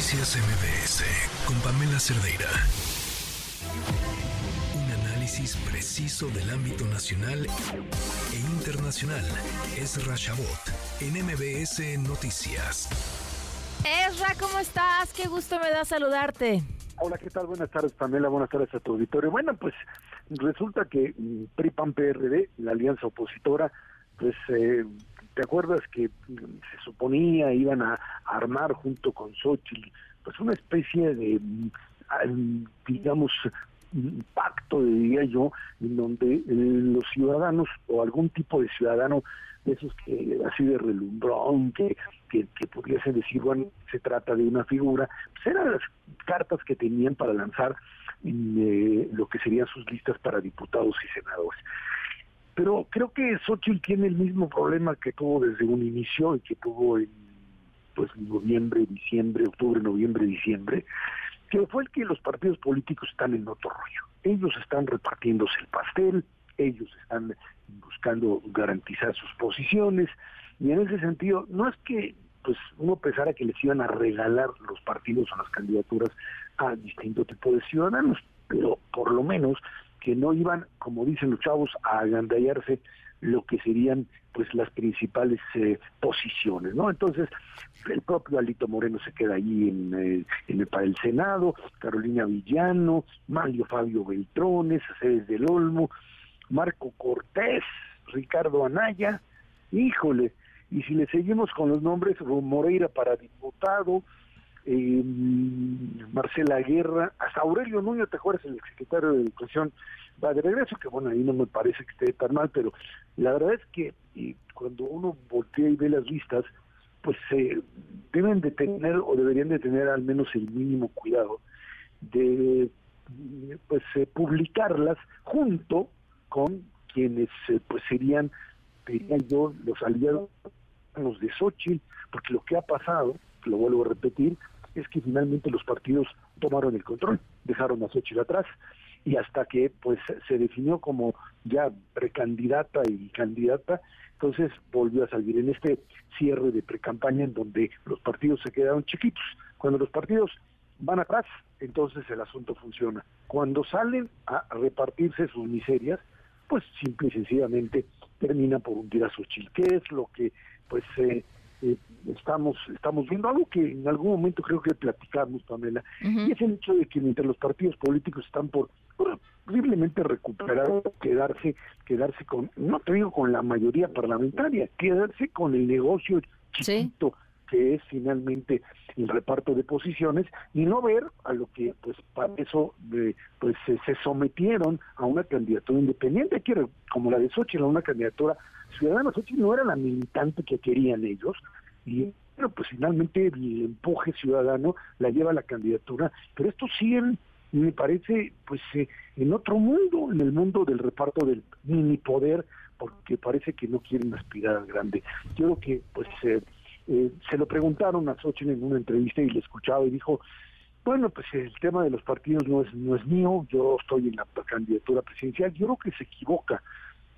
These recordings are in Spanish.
Noticias MBS con Pamela Cerdeira. Un análisis preciso del ámbito nacional e internacional. Es Rashabot en MBS Noticias. Ezra, ¿cómo estás? Qué gusto me da saludarte. Hola, ¿qué tal? Buenas tardes, Pamela. Buenas tardes a tu auditorio. Bueno, pues resulta que mm, PRI-PAN-PRD, la alianza opositora, pues eh, ¿te acuerdas que mm, se suponía iban a armar junto con Xochitl pues una especie de, mm, digamos, pacto, diría yo, en donde eh, los ciudadanos o algún tipo de ciudadano de esos que así de relumbrón, que, que, que pudiesen decir, bueno, se trata de una figura, pues eran las cartas que tenían para lanzar eh, lo que serían sus listas para diputados y senadores. Pero creo que Xochitl tiene el mismo problema que tuvo desde un inicio y que tuvo en pues noviembre, diciembre, octubre, noviembre, diciembre, que fue el que los partidos políticos están en otro rollo. Ellos están repartiéndose el pastel, ellos están buscando garantizar sus posiciones y en ese sentido no es que pues uno pensara que les iban a regalar los partidos o las candidaturas a distinto tipo de ciudadanos, pero por lo menos que no iban, como dicen los chavos, a agandallarse lo que serían pues las principales eh, posiciones, ¿no? Entonces, el propio Alito Moreno se queda ahí en, eh, en el, para el Senado, Carolina Villano, Mario Fabio Beltrones, Aceves del Olmo, Marco Cortés, Ricardo Anaya, híjole, y si le seguimos con los nombres, Moreira para diputado, eh, Marcela Guerra, hasta Aurelio Nuño, ¿te acuerdas? El secretario de Educación va de regreso, que bueno, ahí no me parece que esté tan mal, pero la verdad es que cuando uno voltea y ve las listas, pues se deben de tener o deberían de tener al menos el mínimo cuidado de pues eh, publicarlas junto con quienes eh, pues serían diría yo los aliados de Xochitl porque lo que ha pasado lo vuelvo a repetir es que finalmente los partidos tomaron el control dejaron a Xochitl atrás y hasta que pues se definió como ya precandidata y candidata, entonces volvió a salir en este cierre de precampaña en donde los partidos se quedaron chiquitos. Cuando los partidos van atrás, entonces el asunto funciona. Cuando salen a repartirse sus miserias, pues simple y sencillamente termina por hundir a Xochitl, que es lo que pues eh, eh, estamos estamos viendo algo que en algún momento creo que platicamos Pamela y es el hecho de que mientras los partidos políticos están por posiblemente recuperar quedarse quedarse con no te digo con la mayoría parlamentaria quedarse con el negocio chiquito que es finalmente el reparto de posiciones y no ver a lo que pues para eso eh, pues se, sometieron a una candidatura independiente que como la de Xochitl una candidatura Ciudadanos no era la militante que querían ellos y bueno, pues finalmente el empuje ciudadano la lleva a la candidatura, pero esto sí me parece pues eh, en otro mundo, en el mundo del reparto del mini poder, porque parece que no quieren aspirar al grande. Yo creo que pues eh, eh, se lo preguntaron a Xochitl en una entrevista y le escuchaba y dijo, bueno, pues el tema de los partidos no es, no es mío, yo estoy en la candidatura presidencial, yo creo que se equivoca,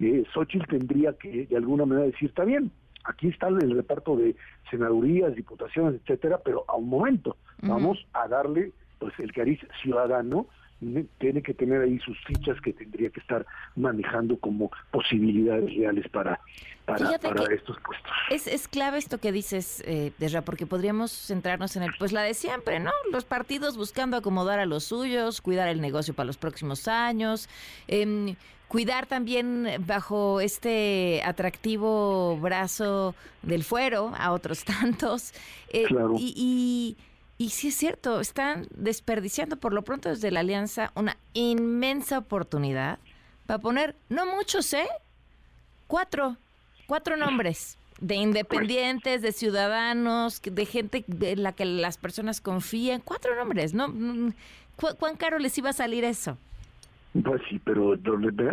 eh, Xochitl tendría que de alguna manera decir, está bien, aquí está el reparto de senadurías, diputaciones, etcétera, pero a un momento, vamos a darle pues el cariz ciudadano tiene que tener ahí sus fichas que tendría que estar manejando como posibilidades reales para, para, estos puestos. Es, es clave esto que dices, eh, porque podríamos centrarnos en el, pues la de siempre, ¿no? Los partidos buscando acomodar a los suyos, cuidar el negocio para los próximos años, eh, cuidar también bajo este atractivo brazo del fuero a otros tantos. Eh, y, y, y sí es cierto, están desperdiciando por lo pronto desde la alianza una inmensa oportunidad para poner, no muchos, ¿eh? Cuatro, cuatro nombres de independientes, de ciudadanos, de gente de la que las personas confían. Cuatro nombres, ¿no? ¿Cuán caro les iba a salir eso? Pues sí, pero el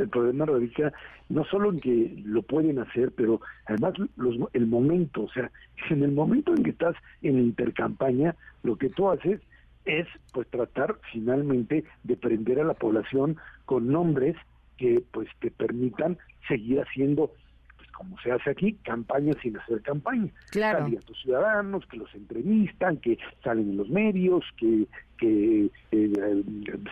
problema radica no solo en que lo pueden hacer, pero además los, el momento, o sea, en el momento en que estás en intercampaña, lo que tú haces es pues tratar finalmente de prender a la población con nombres que pues te permitan seguir haciendo como se hace aquí, campaña sin hacer campaña. Claro. Candidatos ciudadanos que los entrevistan, que salen en los medios, que, que eh,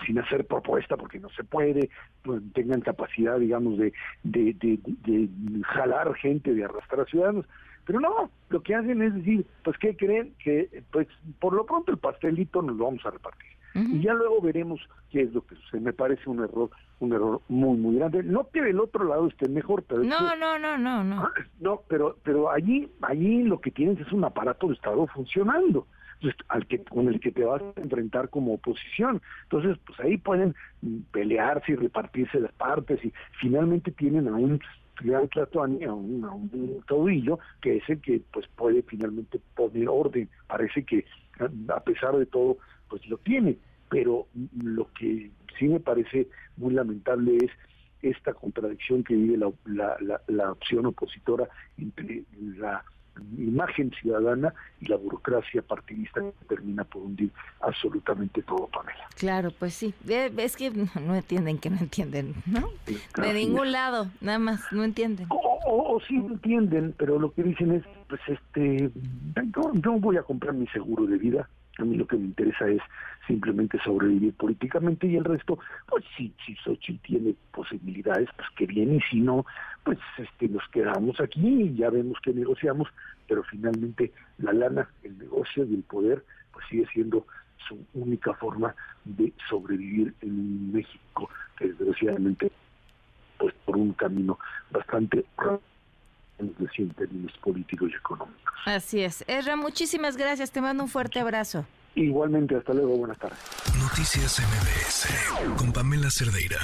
sin hacer propuesta porque no se puede, pues, tengan capacidad, digamos, de, de, de, de jalar gente, de arrastrar a ciudadanos. Pero no, lo que hacen es decir, pues, ¿qué creen? Que, pues, por lo pronto el pastelito nos lo vamos a repartir. Y ya luego veremos qué es lo que sucede. Me parece un error, un error muy, muy grande. No que del otro lado esté mejor, pero... No, no, no, no, no. Ah, no, pero, pero allí, allí lo que tienes es un aparato de Estado funcionando al que con el que te vas a enfrentar como oposición. Entonces, pues ahí pueden pelearse y repartirse las partes y finalmente tienen a un gran Tlatuani, a un, a un caudillo que es el que pues puede finalmente poner orden. Parece que a pesar de todo, pues lo tiene pero lo que sí me parece muy lamentable es esta contradicción que vive la, la, la, opción opositora entre la imagen ciudadana y la burocracia partidista que termina por hundir absolutamente todo, Pamela. Claro, pues sí. Es que no entienden que no entienden, ¿no? De ningún lado, nada más, no entienden. O, o, sí entienden, pero lo que dicen es, pues este, yo, yo voy a comprar mi seguro de vida, a mí lo que me interesa es simplemente sobrevivir políticamente y el resto, pues sí, si Xochitl tiene posibilidades, pues que bien, y si no, pues este, nos quedamos aquí y ya vemos que negociamos, pero finalmente la lana, el negocio y el poder, pues sigue siendo su única forma de sobrevivir en México, que desgraciadamente, pues por un camino bastante en términos políticos y económicos. Así es. Erra, muchísimas gracias. Te mando un fuerte abrazo. Igualmente, hasta luego. Buenas tardes. Noticias MBS con Pamela Cerdeira.